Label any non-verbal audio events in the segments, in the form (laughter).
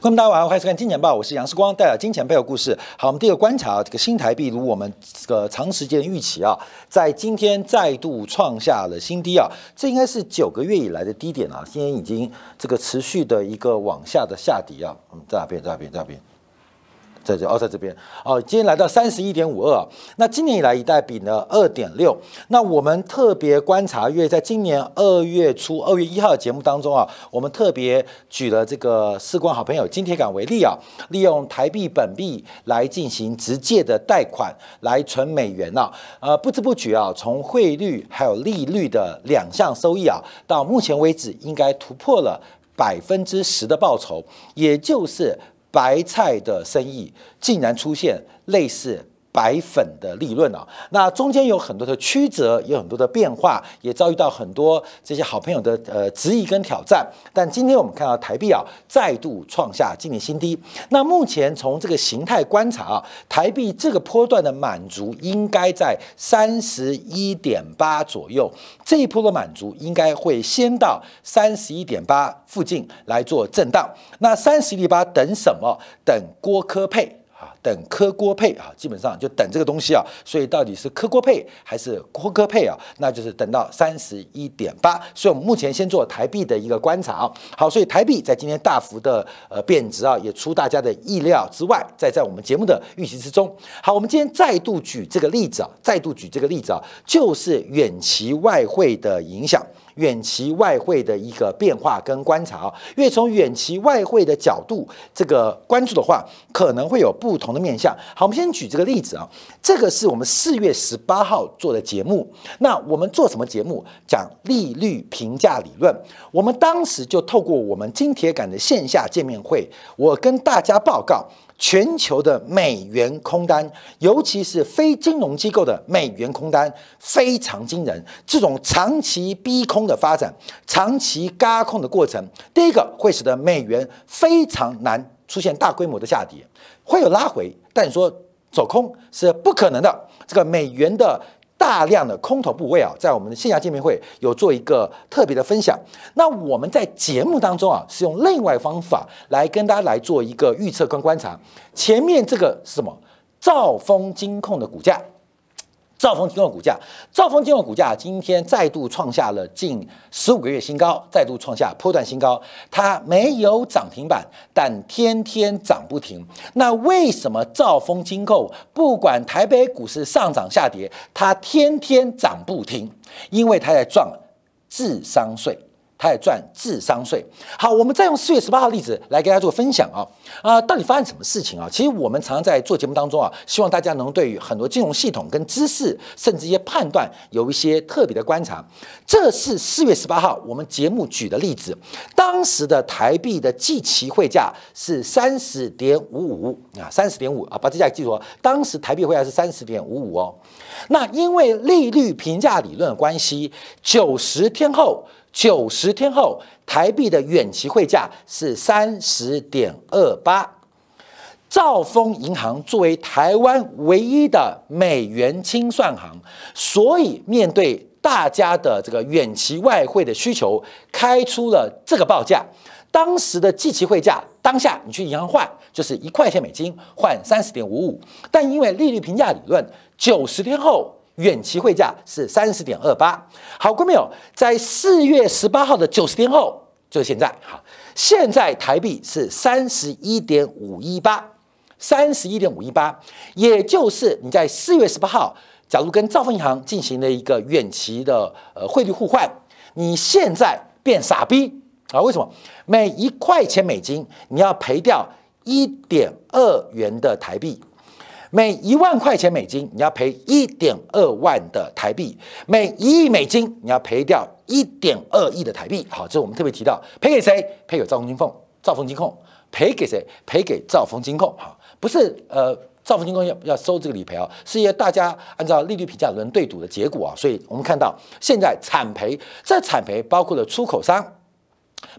观众大家晚上好，欢迎收看《金钱报》，我是杨世光，带来金钱背后故事。好，我们第一个观察，这个新台币如我们这个长时间预期啊，在今天再度创下了新低啊，这应该是九个月以来的低点啊，今天已经这个持续的一个往下的下跌啊，嗯，在哪边？在哪边？在哪边？在这哦，在这边哦，今天来到三十一点五二，那今年以来一代比呢二点六。那我们特别观察，因为在今年二月初二月一号的节目当中啊，我们特别举了这个四光好朋友金铁杆为例啊，利用台币本币来进行直接的贷款来存美元啊，呃，不知不觉啊，从汇率还有利率的两项收益啊，到目前为止应该突破了百分之十的报酬，也就是。白菜的生意竟然出现类似。白粉的利润啊，那中间有很多的曲折，有很多的变化，也遭遇到很多这些好朋友的呃质疑跟挑战。但今天我们看到台币啊再度创下今年新低。那目前从这个形态观察啊，台币这个波段的满足应该在三十一点八左右。这一波的满足应该会先到三十一点八附近来做震荡。那三十一点八等什么？等郭科配。等科锅配啊，基本上就等这个东西啊，所以到底是科锅配还是郭科配啊？那就是等到三十一点八。所以我们目前先做台币的一个观察啊。好，所以台币在今天大幅的呃贬值啊，也出大家的意料之外，在在我们节目的预期之中。好，我们今天再度举这个例子啊，再度举这个例子啊，就是远期外汇的影响。远期外汇的一个变化跟观察啊，因为从远期外汇的角度这个关注的话，可能会有不同的面向。好，我们先举这个例子啊，这个是我们四月十八号做的节目。那我们做什么节目？讲利率评价理论。我们当时就透过我们金铁杆的线下见面会，我跟大家报告。全球的美元空单，尤其是非金融机构的美元空单非常惊人。这种长期逼空的发展，长期嘎空的过程，第一个会使得美元非常难出现大规模的下跌，会有拉回，但你说走空是不可能的。这个美元的。大量的空头部位啊，在我们的线下见面会有做一个特别的分享。那我们在节目当中啊，是用另外方法来跟大家来做一个预测跟观察。前面这个是什么？兆丰金控的股价。兆丰金融股价，兆丰金融股价今天再度创下了近十五个月新高，再度创下波段新高。它没有涨停板，但天天涨不停。那为什么兆丰金控不管台北股市上涨下跌，它天天涨不停？因为它在赚智商税。他也赚智商税。好，我们再用四月十八号例子来跟大家做分享啊啊，到底发生什么事情啊？其实我们常常在做节目当中啊，希望大家能对于很多金融系统跟知识，甚至一些判断有一些特别的观察。这是四月十八号我们节目举的例子，当时的台币的计期汇价是三十点五五啊，三十点五啊，把这价记住哦。当时台币汇价是三十点五五哦。那因为利率评价理论的关系，九十天后。九十天后，台币的远期汇价是三十点二八。兆丰银行作为台湾唯一的美元清算行，所以面对大家的这个远期外汇的需求，开出了这个报价。当时的计期汇价，当下你去银行换就是一块钱美金换三十点五五，但因为利率评价理论，九十天后。远期汇价是三十点二八，好，各位朋友，在四月十八号的九十天后，就是现在，好，现在台币是三十一点五一八，三十一点五一八，也就是你在四月十八号，假如跟兆丰银行进行了一个远期的呃汇率互换，你现在变傻逼啊？为什么？每一块钱美金你要赔掉一点二元的台币。每一万块钱美金，你要赔一点二万的台币；每一亿美金，你要赔掉一点二亿的台币。好，这是我们特别提到，赔给谁？赔给兆丰金控，兆丰金控赔给谁？赔给兆丰金控。好，不是呃，兆丰金控要要收这个理赔啊，是因为大家按照利率评价轮对赌的结果啊，所以我们看到现在惨赔，这惨赔包括了出口商，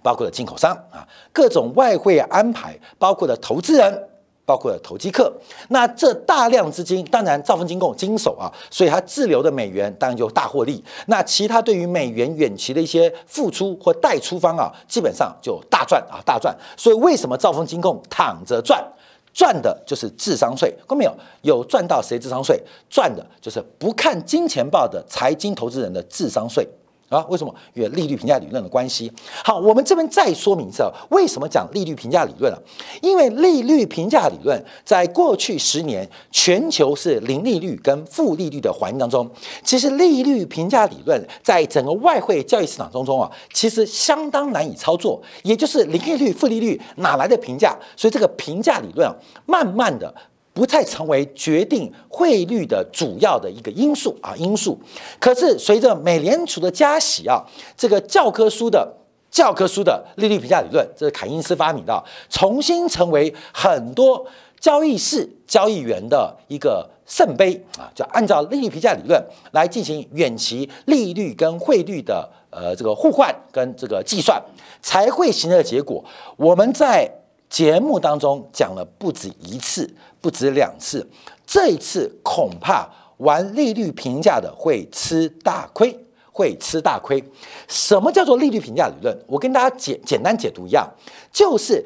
包括了进口商啊，各种外汇安排，包括了投资人。包括投机客。那这大量资金，当然兆丰金控经手啊，所以它滞留的美元当然就大获利。那其他对于美元远期的一些付出或贷出方啊，基本上就大赚啊，大赚。所以为什么兆丰金控躺着赚？赚的就是智商税，看到没有？有赚到谁智商税？赚的就是不看金钱报的财经投资人的智商税。啊，为什么？因为利率评价理论的关系。好，我们这边再说明一次，为什么讲利率评价理论啊？因为利率评价理论在过去十年，全球是零利率跟负利率的环境当中，其实利率评价理论在整个外汇交易市场当中啊，其实相当难以操作。也就是零利率、负利率哪来的评价？所以这个评价理论啊，慢慢的。不再成为决定汇率的主要的一个因素啊因素。可是随着美联储的加息啊，这个教科书的教科书的利率评价理论，这是凯因斯发明的，重新成为很多交易室交易员的一个圣杯啊，就按照利率评价理论来进行远期利率跟汇率的呃这个互换跟这个计算，才会形成的结果。我们在节目当中讲了不止一次。不止两次，这一次恐怕玩利率评价的会吃大亏，会吃大亏。什么叫做利率评价理论？我跟大家简简单解读一样，就是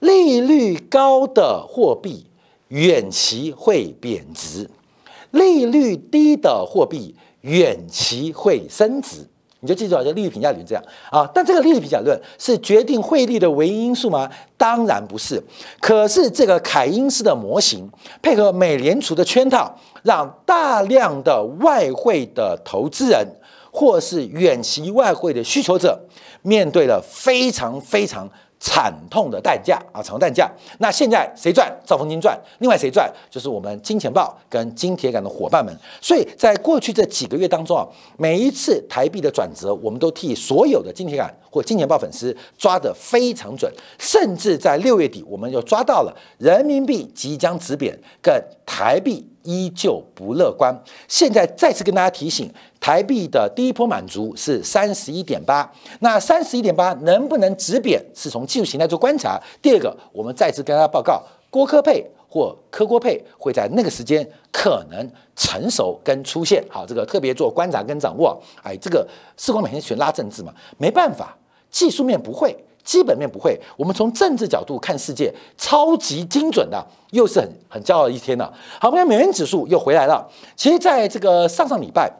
利率高的货币远期会贬值，利率低的货币远期会升值。你就记住啊，就利率评价理论这样啊，但这个利率评价论是决定汇率的唯一因素吗？当然不是。可是这个凯因斯的模型配合美联储的圈套，让大量的外汇的投资人或是远期外汇的需求者面对了非常非常。惨痛的代价啊，惨痛代价。那现在谁赚？兆丰金赚。另外谁赚？就是我们金钱豹跟金铁杆的伙伴们。所以在过去这几个月当中啊，每一次台币的转折，我们都替所有的金铁杆或金钱豹粉丝抓得非常准。甚至在六月底，我们又抓到了人民币即将止贬，跟台币依旧不乐观。现在再次跟大家提醒。台币的第一波满足是三十一点八，那三十一点八能不能止贬，是从技术形态做观察。第二个，我们再次跟大家报告，郭科配或科郭配会在那个时间可能成熟跟出现。好，这个特别做观察跟掌握。哎，这个四光每天全拉政治嘛，没办法，技术面不会，基本面不会，我们从政治角度看世界，超级精准的，又是很很骄傲的一天了。好，我们看美元指数又回来了。其实，在这个上上礼拜。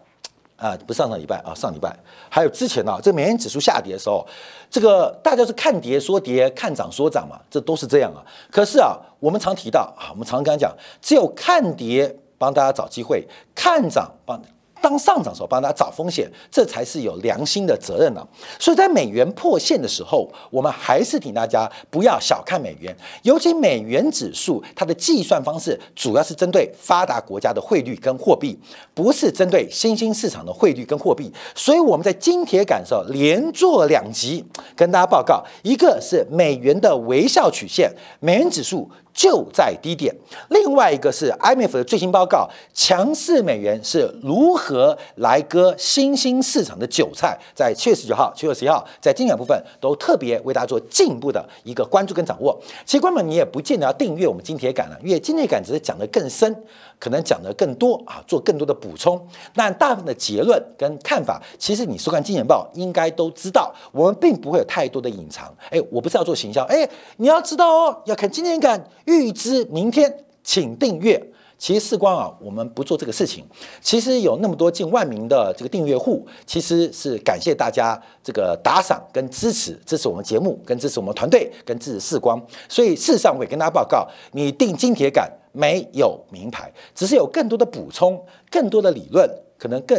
啊，不上上礼拜啊，上礼拜还有之前呢，这美元指数下跌的时候，这个大家是看跌说跌，看涨说涨嘛，这都是这样啊。可是啊，我们常提到啊，我们常跟他讲，只有看跌帮大家找机会，看涨帮。当上涨的时候，帮大家找风险，这才是有良心的责任呢。所以在美元破线的时候，我们还是请大家不要小看美元，尤其美元指数，它的计算方式主要是针对发达国家的汇率跟货币，不是针对新兴市场的汇率跟货币。所以我们在金铁感受连做两集，跟大家报告，一个是美元的微笑曲线，美元指数。就在低点。另外一个是 IMF 的最新报告，强势美元是如何来割新兴市场的韭菜。在七月十九号、七月十一号，在精选部分都特别为大家做进一步的一个关注跟掌握。其实，观众你也不见得要订阅我们金铁杆了，因为金铁杆只是讲的更深。可能讲的更多啊，做更多的补充。但大部分的结论跟看法，其实你收看《金钱报》应该都知道，我们并不会有太多的隐藏。哎，我不是要做行销，哎，你要知道哦，要看今天感，预知明天，请订阅。其实视光啊，我们不做这个事情。其实有那么多近万名的这个订阅户，其实是感谢大家这个打赏跟支持，支持我们节目，跟支持我们团队，跟支持视光。所以事实上，我也跟大家报告，你订金铁杆。没有名牌，只是有更多的补充，更多的理论，可能更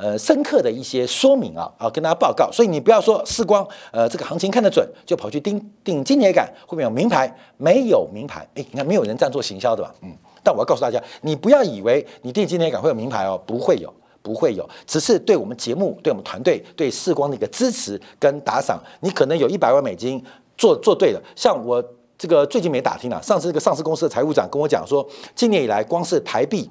呃深刻的一些说明啊啊，跟大家报告。所以你不要说视光呃这个行情看得准，就跑去盯盯金铁杆，会不会有名牌？没有名牌，哎，你看没有人这样做行销的吧？嗯，但我要告诉大家，你不要以为你订金铁杆会有名牌哦，不会有，不会有，只是对我们节目、对我们团队、对视光的一个支持跟打赏。你可能有一百万美金做做对了，像我。这个最近没打听了。上次这个上市公司的财务长跟我讲说，今年以来光是台币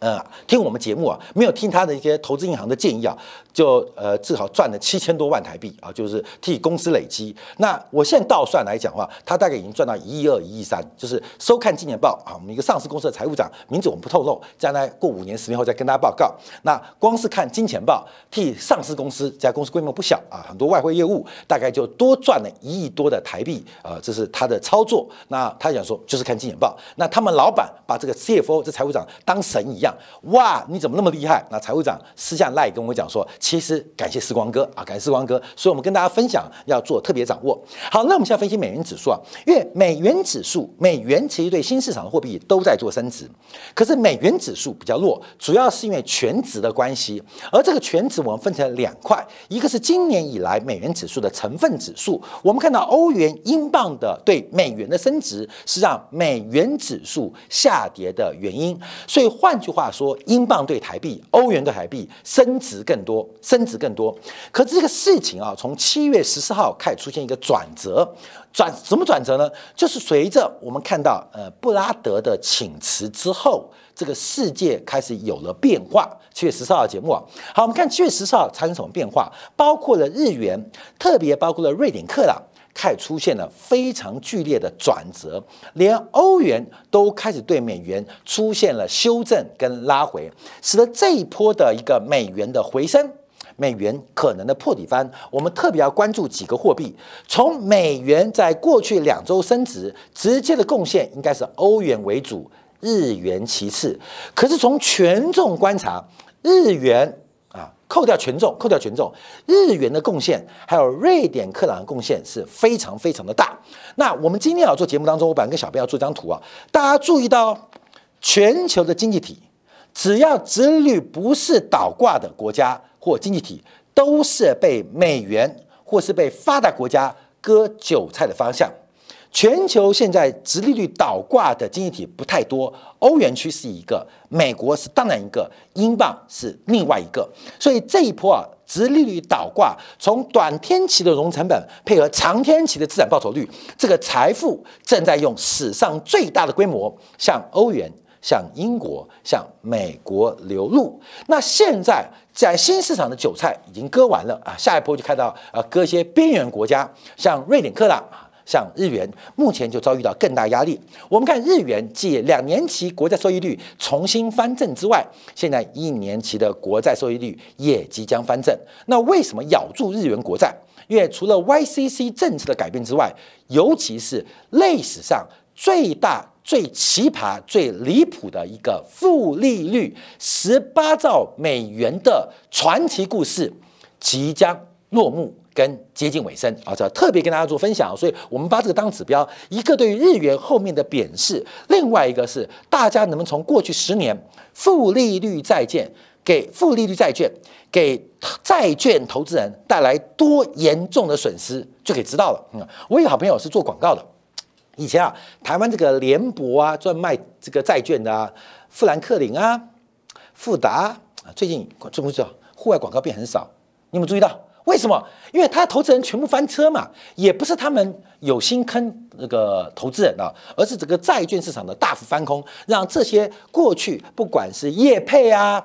呃，听我们节目啊，没有听他的一些投资银行的建议啊，就呃，至少赚了七千多万台币啊，就是替公司累积。那我现在倒算来讲的话，他大概已经赚到一亿二、一亿三。就是收看金年报啊，我们一个上市公司的财务长，名字我们不透露，将来过五年、十年后再跟大家报告。那光是看金钱报，替上市公司，这家公司规模不小啊，很多外汇业务，大概就多赚了一亿多的台币啊，这是他的操作。那他讲说，就是看金钱报。那他们老板把这个 CFO 这财务长当神一样。哇，你怎么那么厉害？那财务长私下赖跟我讲说，其实感谢时光哥啊，感谢时光哥，所以我们跟大家分享要做特别掌握。好，那我们现在分析美元指数啊，因为美元指数，美元其实对新市场的货币都在做升值，可是美元指数比较弱，主要是因为权值的关系。而这个权值我们分成两块，一个是今年以来美元指数的成分指数，我们看到欧元、英镑的对美元的升值是让美元指数下跌的原因。所以换句话。话说，英镑对台币、欧元对台币升值更多，升值更多。可这个事情啊，从七月十四号开始出现一个转折，转什么转折呢？就是随着我们看到呃布拉德的请辞之后，这个世界开始有了变化。七月十四号节目啊，好，我们看七月十四号产生什么变化？包括了日元，特别包括了瑞典克朗。开始出现了非常剧烈的转折，连欧元都开始对美元出现了修正跟拉回，使得这一波的一个美元的回升，美元可能的破底翻。我们特别要关注几个货币，从美元在过去两周升值，直接的贡献应该是欧元为主，日元其次。可是从权重观察，日元。扣掉权重，扣掉权重，日元的贡献还有瑞典克朗的贡献是非常非常的大。那我们今天要做节目当中，我本来跟小编要做张图啊，大家注意到全球的经济体，只要殖率不是倒挂的国家或经济体，都是被美元或是被发达国家割韭菜的方向。全球现在直利率倒挂的经济体不太多，欧元区是一个，美国是当然一个，英镑是另外一个。所以这一波啊，直利率倒挂，从短天期的融资成本配合长天期的资产报酬率，这个财富正在用史上最大的规模向欧元、向英国、向美国流入。那现在在新市场的韭菜已经割完了啊，下一波就看到啊，割一些边缘国家，像瑞典克朗。像日元目前就遭遇到更大压力。我们看日元继两年期国债收益率重新翻正之外，现在一年期的国债收益率也即将翻正。那为什么咬住日元国债？因为除了 YCC 政策的改变之外，尤其是历史上最大、最奇葩、最离谱的一个负利率十八兆美元的传奇故事即将落幕。跟接近尾声啊，这特别跟大家做分享，所以我们把这个当指标，一个对于日元后面的贬势，另外一个是大家能不能从过去十年负利率债券给负利率债券给债券投资人带来多严重的损失，就可以知道了。嗯，我有好朋友是做广告的，以前啊，台湾这个联博啊，专卖这个债券的啊，富兰克林啊，富达啊，最近知不知道户外广告变很少？你有没有注意到？为什么？因为他的投资人全部翻车嘛，也不是他们有心坑那个投资人啊，而是整个债券市场的大幅翻空，让这些过去不管是业配啊、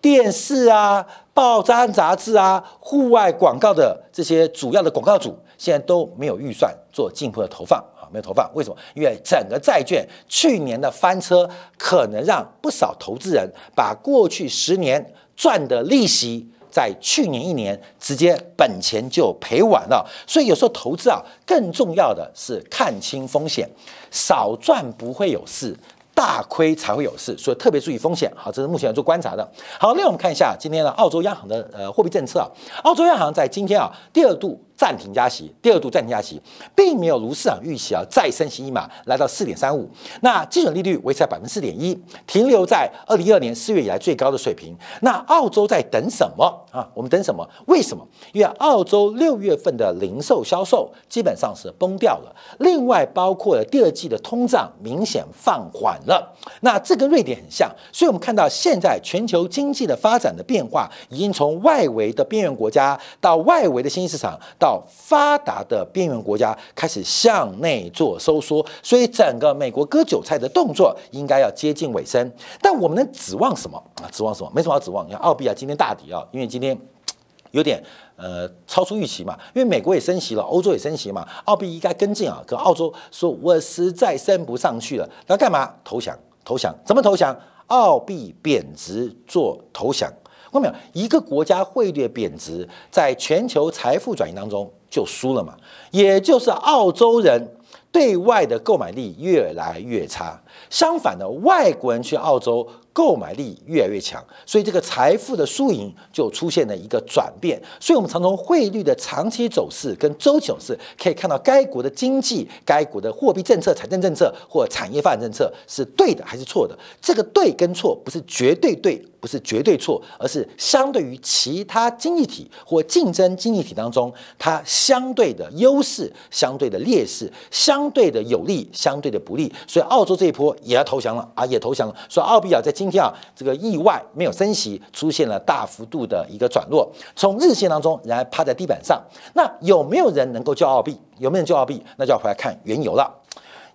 电视啊、报章杂志啊、户外广告的这些主要的广告主，现在都没有预算做进一步的投放啊，没有投放。为什么？因为整个债券去年的翻车，可能让不少投资人把过去十年赚的利息。在去年一年，直接本钱就赔完了。所以有时候投资啊，更重要的是看清风险，少赚不会有事。大亏才会有事，所以特别注意风险。好，这是目前要做观察的。好，那我们看一下今天的澳洲央行的呃货币政策啊。澳洲央行在今天啊第二度暂停加息，第二度暂停加息，并没有如市场预期啊再升息一码，来到四点三五。那基准利率维持在百分之四点一，停留在二零一二年四月以来最高的水平。那澳洲在等什么啊？我们等什么？为什么？因为澳洲六月份的零售销售基本上是崩掉了。另外，包括了第二季的通胀明显放缓。了，那这跟瑞典很像，所以我们看到现在全球经济的发展的变化，已经从外围的边缘国家到外围的新兴市场，到到发达的边缘国家开始向内做收缩，所以整个美国割韭菜的动作应该要接近尾声。但我们能指望什么啊？指望什么？没什么好指望。你看澳币啊，今天大跌啊，因为今天 (tsk) 有点呃超出预期嘛，因为美国也升息了，欧洲也升息嘛，澳币应该跟进啊。可澳洲说我实在升不上去了，那干嘛？投降？投降？怎么投降？澳币贬值做投降。看到没有？一个国家汇率贬值，在全球财富转移当中就输了嘛。也就是澳洲人对外的购买力越来越差，相反的，外国人去澳洲。购买力越来越强，所以这个财富的输赢就出现了一个转变。所以，我们常从汇率的长期走势跟周期走势可以看到，该国的经济、该国的货币政策、财政政策或产业发展政策是对的还是错的。这个对跟错不是绝对对，不是绝对错，而是相对于其他经济体或竞争经济体当中，它相对的优势、相对的劣势、相对的有利、相对的不利。所以，澳洲这一波也要投降了啊，也投降了。所以，澳币啊，在今天啊，这个意外没有升息，出现了大幅度的一个转弱。从日线当中，仍然趴在地板上。那有没有人能够救澳币？有没有人救澳币？那就要回来看原油了。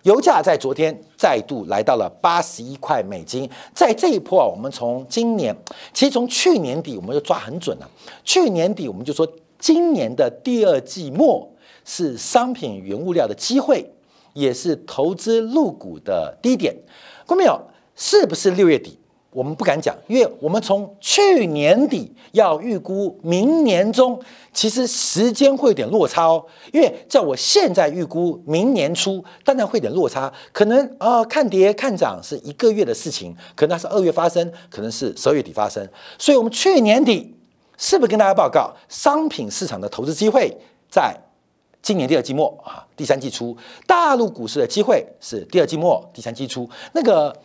油价在昨天再度来到了八十一块美金。在这一波啊，我们从今年，其实从去年底我们就抓很准了。去年底我们就说，今年的第二季末是商品原物料的机会，也是投资入股的低点。看到没有？是不是六月底？我们不敢讲，因为我们从去年底要预估明年中，其实时间会有点落差哦。因为在我现在预估明年初，当然会有点落差，可能啊看跌看涨是一个月的事情，可能它是二月发生，可能是十二月底发生。所以，我们去年底是不是跟大家报告，商品市场的投资机会在今年第二季末啊，第三季初；大陆股市的机会是第二季末、第三季初那个。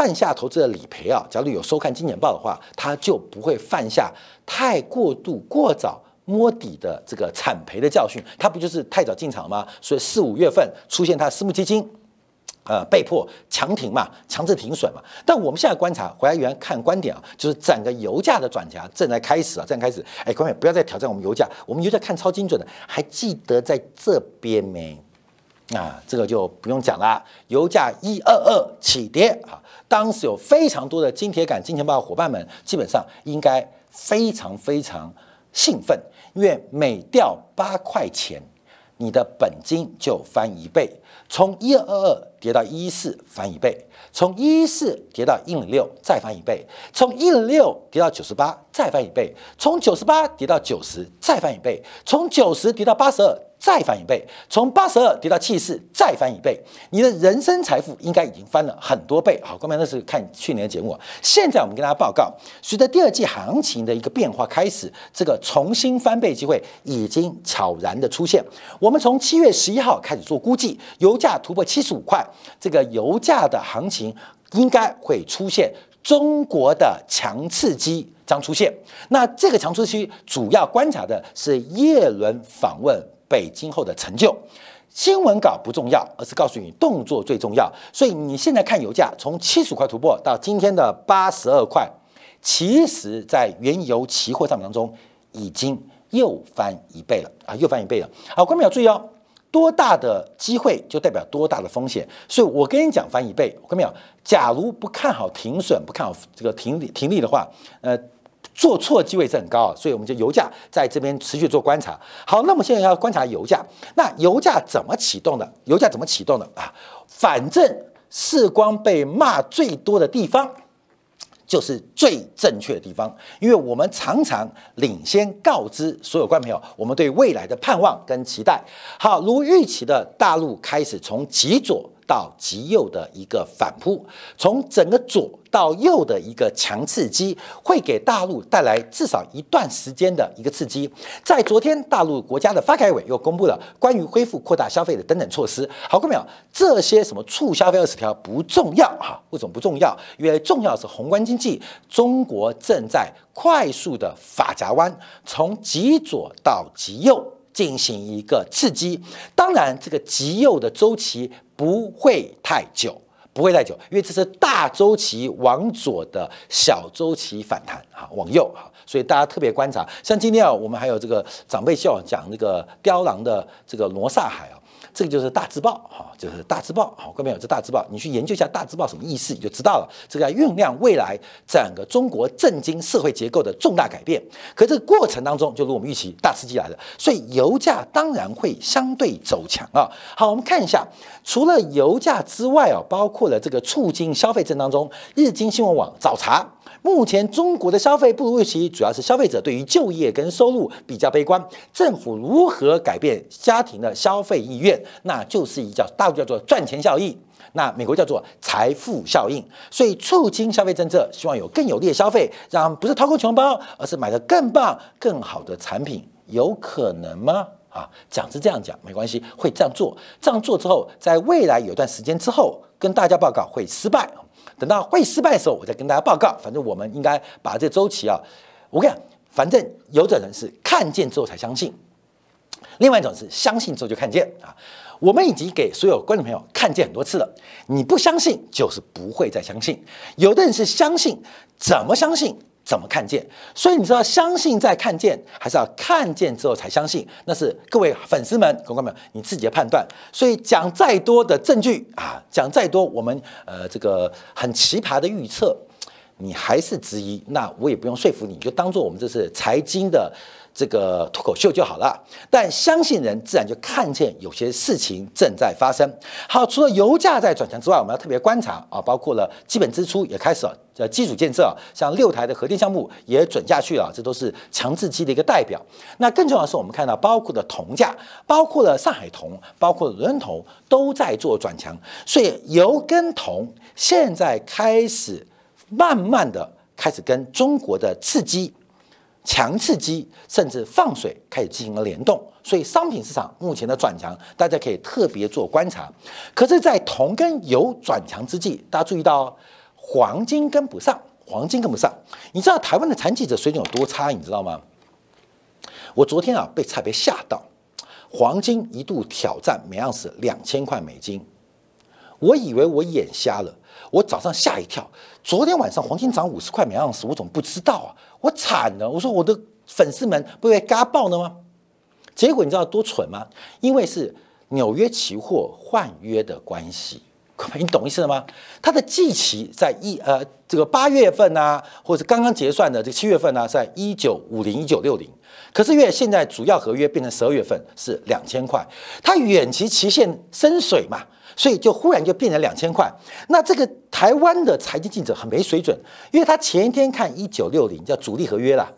犯下投资的理赔啊，假如有收看金钱报的话，他就不会犯下太过度、过早摸底的这个惨赔的教训。他不就是太早进场吗？所以四五月份出现他私募基金，呃，被迫强停嘛，强制停损嘛。但我们现在观察，回来原看观点啊，就是整个油价的转强正在开始啊，正在开始。哎，各位不要再挑战我们油价，我们油价看超精准的，还记得在这边没？啊，这个就不用讲了，油价一二二起跌啊！当时有非常多的金铁杆、金钱豹伙伴们，基本上应该非常非常兴奋，因为每掉八块钱，你的本金就翻一倍，从一二二跌到一四翻一倍，从一四跌到一零六再翻一倍，从一零六跌到九十八再翻一倍，从九十八跌到九十再翻一倍，从九十跌到八十二。再翻一倍，从八十二跌到七十四，再翻一倍，你的人生财富应该已经翻了很多倍。好，各位那是看去年的节目。现在我们跟大家报告，随着第二季行情的一个变化开始，这个重新翻倍机会已经悄然的出现。我们从七月十一号开始做估计，油价突破七十五块，这个油价的行情应该会出现中国的强刺激将出现。那这个强刺激主要观察的是叶伦访问。北京后的成就，新闻稿不重要，而是告诉你动作最重要。所以你现在看油价从七十块突破到今天的八十二块，其实在原油期货上当中已经又翻一倍了啊，又翻一倍了。好，观众要注意哦，多大的机会就代表多大的风险。所以我跟你讲翻一倍，观众有？假如不看好停损，不看好这个停停利的话，呃。做错机会是很高啊，所以我们就油价在这边持续做观察。好，那么现在要观察油价，那油价怎么启动的？油价怎么启动的啊？反正世光被骂最多的地方，就是最正确的地方，因为我们常常领先告知所有观众朋友，我们对未来的盼望跟期待。好，如预期的，大陆开始从极左。到极右的一个反扑，从整个左到右的一个强刺激，会给大陆带来至少一段时间的一个刺激。在昨天，大陆国家的发改委又公布了关于恢复扩大消费的等等措施。好，各位朋友，这些什么促消费二十条不重要哈？为什么不重要？因为重要是宏观经济，中国正在快速的法夹弯，从极左到极右进行一个刺激。当然，这个极右的周期。不会太久，不会太久，因为这是大周期往左的小周期反弹哈，往右哈，所以大家特别观察。像今天啊，我们还有这个长辈秀讲那个雕狼的这个罗刹海啊。这个就是大字报，哈，就是大字报，好，各位有这大字报，你去研究一下大字报什么意思，你就知道了。这个酝酿未来整个中国震惊社会结构的重大改变。可这个过程当中，就如我们预期，大刺激来了，所以油价当然会相对走强啊。好，我们看一下，除了油价之外啊，包括了这个促进消费症当中，日经新闻网早查。目前中国的消费不如预期，主要是消费者对于就业跟收入比较悲观。政府如何改变家庭的消费意愿？那就是一叫大陆叫做赚钱效应，那美国叫做财富效应。所以促进消费政策，希望有更有利的消费，让不是掏空钱包，而是买的更棒、更好的产品，有可能吗？啊，讲是这样讲，没关系，会这样做。这样做之后，在未来有段时间之后，跟大家报告会失败。等到会失败的时候，我再跟大家报告。反正我们应该把这周期啊，我跟你讲，反正有的人是看见之后才相信，另外一种是相信之后就看见啊。我们已经给所有观众朋友看见很多次了，你不相信就是不会再相信。有的人是相信，怎么相信？怎么看见？所以你知道，相信再看见，还是要看见之后才相信？那是各位粉丝们、观众们你自己的判断。所以讲再多的证据啊，讲再多我们呃这个很奇葩的预测，你还是质疑，那我也不用说服你，就当做我们这是财经的。这个脱口秀就好了，但相信人自然就看见有些事情正在发生。好，除了油价在转强之外，我们要特别观察啊，包括了基本支出也开始了，呃，基础建设，像六台的核电项目也准下去了，这都是强制机的一个代表。那更重要的是，我们看到包括的铜价，包括了上海铜，包括伦敦铜都在做转强，所以油跟铜现在开始慢慢的开始跟中国的刺激。强刺激甚至放水开始进行了联动，所以商品市场目前的转强，大家可以特别做观察。可是，在铜跟油转强之际，大家注意到黄金跟不上，黄金跟不上。你知道台湾的残疾者水准有多差？你知道吗？我昨天啊被差别吓到，黄金一度挑战每盎司两千块美金，我以为我眼瞎了。我早上吓一跳，昨天晚上黄金涨五十块每盎司，我怎么不知道啊？我惨了！我说我的粉丝们不会嘎爆了吗？结果你知道多蠢吗？因为是纽约期货换约的关系，你懂意思了吗？它的季期在一呃这个八月份啊，或者刚刚结算的这七月份呢，在一九五零一九六零，可是因为现在主要合约变成十二月份是两千块，它远期期限深水嘛。所以就忽然就变成两千块，那这个台湾的财经记者很没水准，因为他前一天看一九六零叫主力合约啦，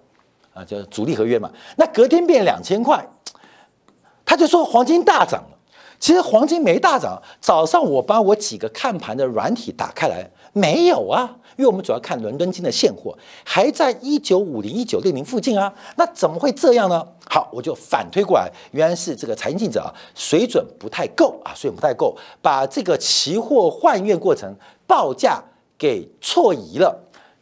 啊叫主力合约嘛，那隔天变两千块，他就说黄金大涨了，其实黄金没大涨，早上我把我几个看盘的软体打开来，没有啊。因为我们主要看伦敦金的现货，还在一九五零、一九六零附近啊，那怎么会这样呢？好，我就反推过来，原来是这个财经记者啊水准不太够啊，水准不太够，把这个期货换约过程报价给错移了。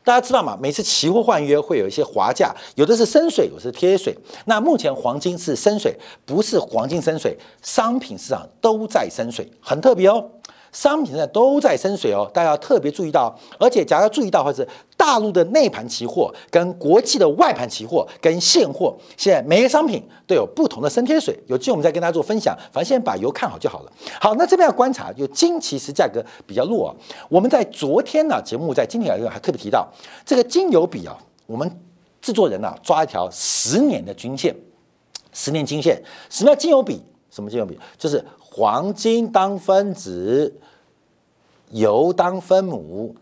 大家知道吗？每次期货换约会有一些滑价，有的是深水，有的是贴水。那目前黄金是深水，不是黄金深水，商品市场都在深水，很特别哦。商品呢都在升水哦，大家要特别注意到，而且假如要注意到，或者是大陆的内盘期货跟国际的外盘期货跟现货，现在每个商品都有不同的升贴水。有机会我们再跟大家做分享，反正现在把油看好就好了。好，那这边要观察，就金其实价格比较弱。我们在昨天呢节目在今天还特别提到，这个金油比啊，我们制作人呢抓一条十年的均线，十年均线，什么叫金油比？什么金油比？就是黄金当分子，油当分母。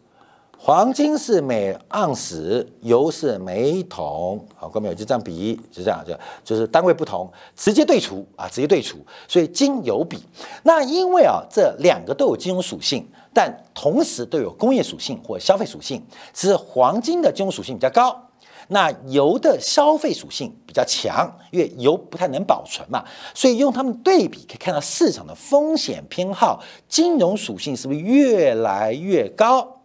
黄金是每盎司，油是每桶。好，各位有就这样比，就这样，就就是单位不同，直接对除啊，直接对除。所以金油比，那因为啊，这两个都有金融属性，但同时都有工业属性或消费属性，只是黄金的金融属性比较高。那油的消费属性比较强，因为油不太能保存嘛，所以用它们对比可以看到市场的风险偏好，金融属性是不是越来越高，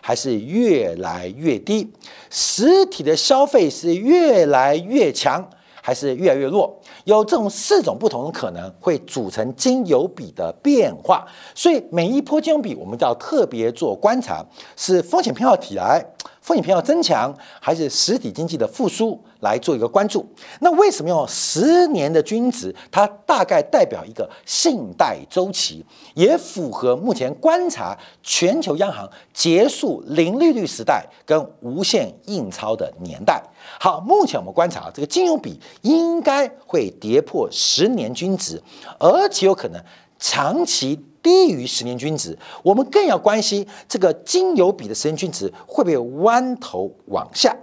还是越来越低？实体的消费是越来越强，还是越来越弱？有这种四种不同的可能会组成金油比的变化，所以每一波金油比我们都要特别做观察，是风险偏好起来。风险偏好增强，还是实体经济的复苏来做一个关注？那为什么用十年的均值？它大概代表一个信贷周期，也符合目前观察全球央行结束零利率时代跟无限印钞的年代。好，目前我们观察这个金融比应该会跌破十年均值，而且有可能长期。低于十年均值，我们更要关心这个金油比的十年均值会不会弯头往下，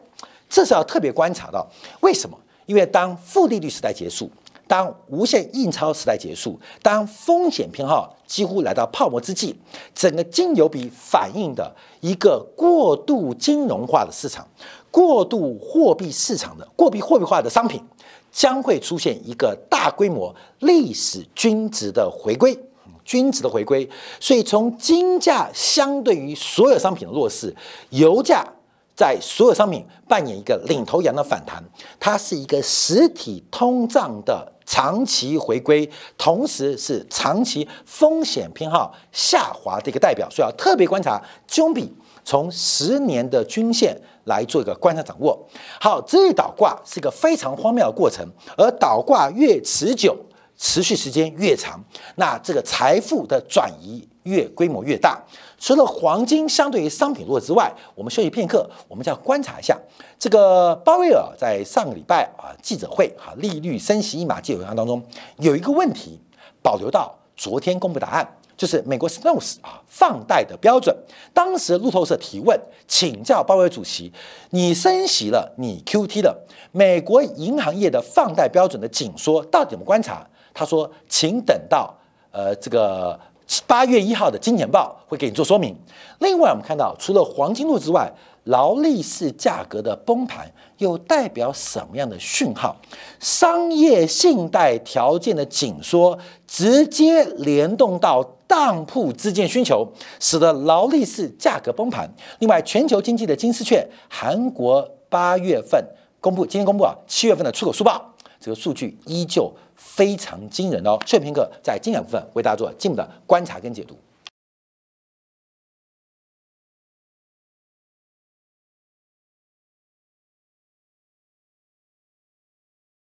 这是要特别观察到。为什么？因为当负利率时代结束，当无限印钞时代结束，当风险偏好几乎来到泡沫之际，整个金油比反映的一个过度金融化的市场，过度货币市场的货币货币化的商品，将会出现一个大规模历史均值的回归。均值的回归，所以从金价相对于所有商品的弱势，油价在所有商品扮演一个领头羊的反弹，它是一个实体通胀的长期回归，同时是长期风险偏好下滑的一个代表，所以要特别观察中比从十年的均线来做一个观察掌握。好，这一倒挂是一个非常荒谬的过程，而倒挂越持久。持续时间越长，那这个财富的转移越规模越大。除了黄金相对于商品弱之外，我们休息片刻，我们再观察一下这个鲍威尔在上个礼拜啊记者会哈利率升息一码记者会当中有一个问题保留到昨天公布答案，就是美国 Snows 啊放贷的标准。当时路透社提问请教鲍威尔主席，你升息了，你 QT 了，美国银行业的放贷标准的紧缩到底怎么观察？他说：“请等到呃这个八月一号的金钱报会给你做说明。另外，我们看到除了黄金路之外，劳力士价格的崩盘又代表什么样的讯号？商业信贷条件的紧缩直接联动到当铺之间需求，使得劳力士价格崩盘。另外，全球经济的金丝雀，韩国八月份公布，今天公布啊，七月份的出口速报，这个数据依旧。”非常惊人哦！视频课在精讲部分为大家做进一步的观察跟解读。